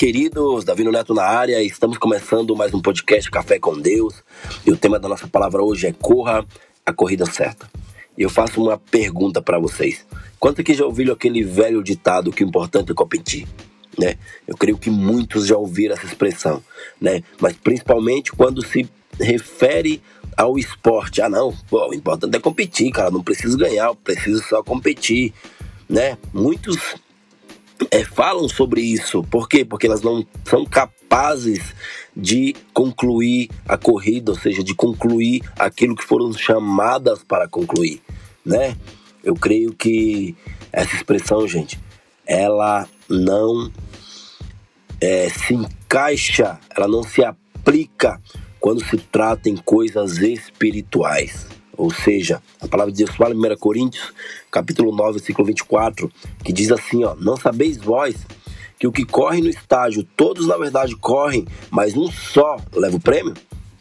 queridos, Davi Neto na área, estamos começando mais um podcast Café com Deus e o tema da nossa palavra hoje é Corra a Corrida Certa. E eu faço uma pergunta para vocês: quanto que já ouviram aquele velho ditado que o importante é competir? Né? Eu creio que muitos já ouviram essa expressão, né? mas principalmente quando se refere ao esporte. Ah, não, pô, o importante é competir, cara, não preciso ganhar, preciso só competir. Né? Muitos é, falam sobre isso. Por quê? Porque elas não são capazes de concluir a corrida, ou seja, de concluir aquilo que foram chamadas para concluir, né? Eu creio que essa expressão, gente, ela não é, se encaixa, ela não se aplica quando se trata em coisas espirituais. Ou seja, a palavra de Deus fala em 1 Coríntios, capítulo 9, versículo 24, que diz assim, ó, não sabeis vós que o que corre no estágio, todos na verdade correm, mas um só leva o prêmio?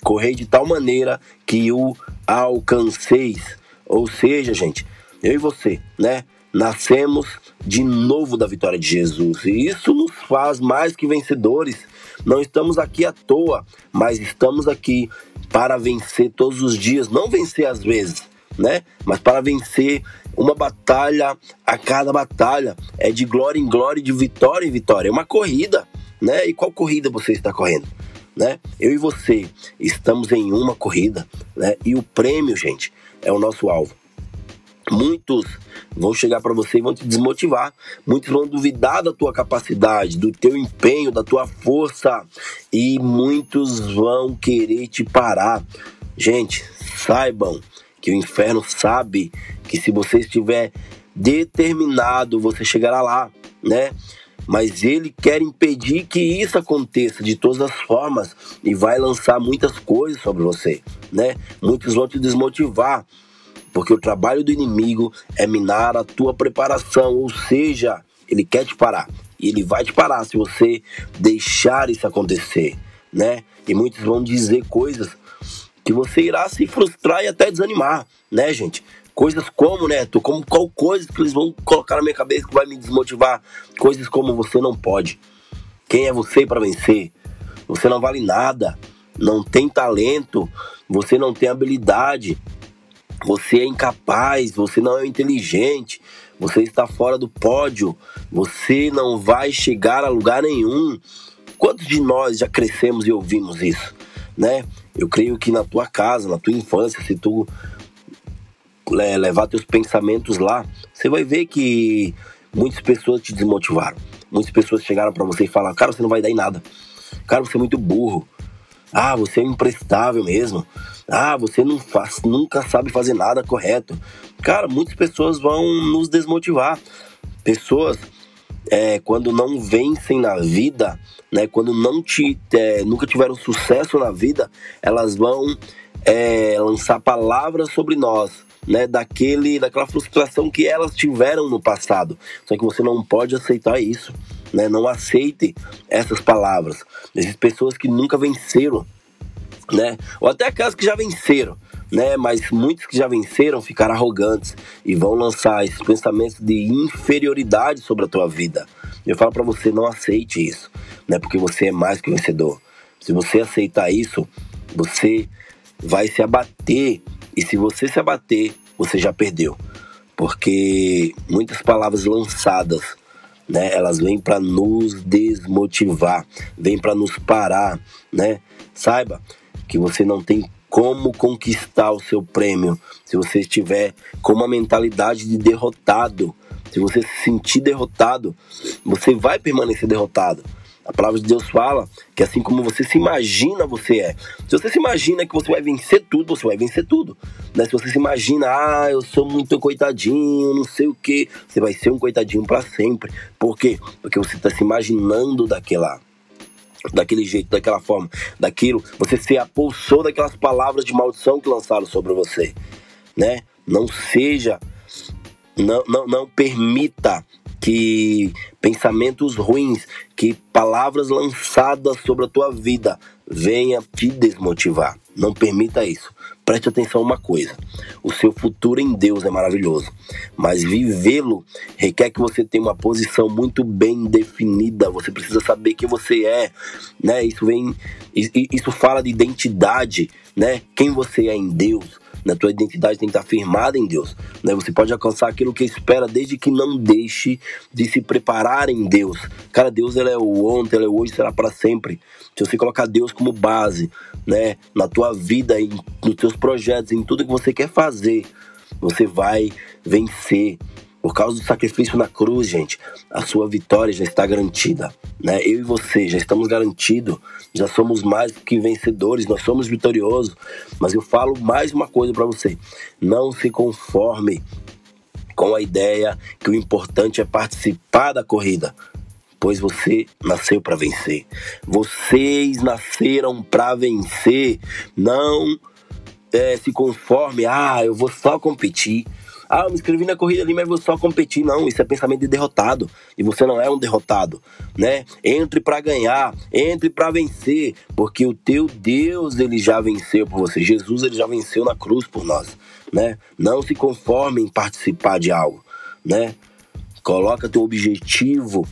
Correi de tal maneira que o alcanceis. Ou seja, gente, eu e você, né? Nascemos de novo da vitória de Jesus. E isso nos faz mais que vencedores. Não estamos aqui à toa, mas estamos aqui para vencer todos os dias, não vencer às vezes, né? Mas para vencer uma batalha a cada batalha, é de glória em glória, de vitória em vitória, é uma corrida, né? E qual corrida você está correndo? Né? Eu e você estamos em uma corrida, né? E o prêmio, gente, é o nosso alvo. Muitos vão chegar para você e vão te desmotivar. Muitos vão duvidar da tua capacidade, do teu empenho, da tua força. E muitos vão querer te parar. Gente, saibam que o inferno sabe que se você estiver determinado, você chegará lá, né? Mas ele quer impedir que isso aconteça de todas as formas e vai lançar muitas coisas sobre você, né? Muitos vão te desmotivar porque o trabalho do inimigo é minar a tua preparação, ou seja, ele quer te parar. E ele vai te parar se você deixar isso acontecer, né? E muitos vão dizer coisas que você irá se frustrar e até desanimar, né, gente? Coisas como, né, tu, como qual coisa que eles vão colocar na minha cabeça que vai me desmotivar? Coisas como você não pode. Quem é você para vencer? Você não vale nada, não tem talento, você não tem habilidade, você é incapaz, você não é inteligente, você está fora do pódio, você não vai chegar a lugar nenhum. Quantos de nós já crescemos e ouvimos isso, né? Eu creio que na tua casa, na tua infância, se tu é, levar teus pensamentos lá, você vai ver que muitas pessoas te desmotivaram. Muitas pessoas chegaram para você e falaram: "Cara, você não vai dar em nada. Cara, você é muito burro. Ah, você é imprestável mesmo. Ah, você não faz, nunca sabe fazer nada correto. Cara, muitas pessoas vão nos desmotivar. Pessoas, é, quando não vencem na vida, né, quando não te, é, nunca tiveram sucesso na vida, elas vão é, lançar palavras sobre nós. Né, daquele, daquela frustração que elas tiveram no passado. Só que você não pode aceitar isso. Né? Não aceite essas palavras. Existem pessoas que nunca venceram né? Ou até aquelas que já venceram, né? Mas muitos que já venceram ficaram arrogantes e vão lançar esses pensamentos de inferioridade sobre a tua vida. Eu falo para você, não aceite isso, né? Porque você é mais que vencedor. Se você aceitar isso, você vai se abater e se você se abater, você já perdeu. Porque muitas palavras lançadas, né, elas vêm para nos desmotivar, vêm para nos parar, né? Saiba que você não tem como conquistar o seu prêmio se você estiver com uma mentalidade de derrotado. Se você se sentir derrotado, você vai permanecer derrotado. A palavra de Deus fala que assim como você se imagina, você é. Se você se imagina que você vai vencer tudo, você vai vencer tudo. Né? Se você se imagina, ah, eu sou muito coitadinho, não sei o que, você vai ser um coitadinho para sempre. Por quê? Porque você está se imaginando daquela daquele jeito, daquela forma, daquilo, você se apulsou daquelas palavras de maldição que lançaram sobre você, né? Não seja, não, não, não permita que pensamentos ruins, que palavras lançadas sobre a tua vida venha te desmotivar. Não permita isso. Preste atenção uma coisa: o seu futuro em Deus é maravilhoso, mas vivê-lo requer que você tenha uma posição muito bem definida. Você precisa saber quem você é, né? Isso vem, isso fala de identidade, né? Quem você é em Deus. Na tua identidade tem que estar firmada em Deus. Né? Você pode alcançar aquilo que espera desde que não deixe de se preparar em Deus. Cara, Deus ele é o ontem, ele é hoje, será para sempre. Se você colocar Deus como base, né, na tua vida, em, nos teus projetos, em tudo que você quer fazer, você vai vencer. Por causa do sacrifício na cruz, gente, a sua vitória já está garantida. Né? Eu e você já estamos garantidos, já somos mais que vencedores, nós somos vitoriosos. Mas eu falo mais uma coisa para você: não se conforme com a ideia que o importante é participar da corrida, pois você nasceu para vencer. Vocês nasceram para vencer. Não é, se conforme, ah, eu vou só competir. Ah, eu me inscrevi na corrida ali, mas vou só competir. Não, isso é pensamento de derrotado. E você não é um derrotado, né? Entre para ganhar, entre para vencer, porque o teu Deus, ele já venceu por você. Jesus, ele já venceu na cruz por nós, né? Não se conforme em participar de algo, né? Coloca teu objetivo,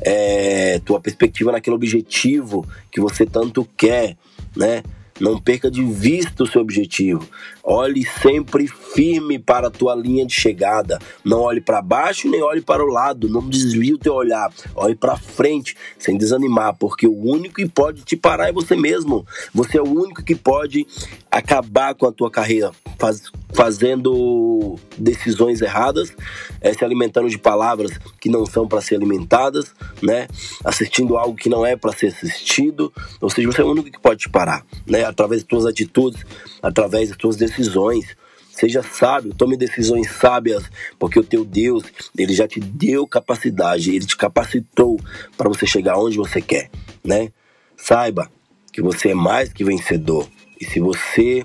é, tua perspectiva naquele objetivo que você tanto quer, né? Não perca de vista o seu objetivo. Olhe sempre firme para a tua linha de chegada. Não olhe para baixo nem olhe para o lado. Não desvie o teu olhar. Olhe para frente, sem desanimar, porque o único que pode te parar é você mesmo. Você é o único que pode acabar com a tua carreira, faz, fazendo decisões erradas, é, se alimentando de palavras que não são para ser alimentadas, né? Assistindo algo que não é para ser assistido. Ou seja, você é o único que pode te parar, né? Através das tuas atitudes, através das tuas decisões. Seja sábio, tome decisões sábias, porque o teu Deus, ele já te deu capacidade, ele te capacitou para você chegar onde você quer, né? Saiba que você é mais que vencedor. E se você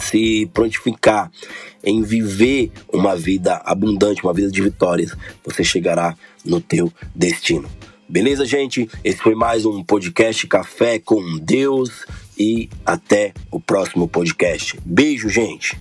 se prontificar em viver uma vida abundante, uma vida de vitórias, você chegará no teu destino. Beleza, gente? Esse foi mais um podcast Café com Deus e até o próximo podcast. Beijo, gente.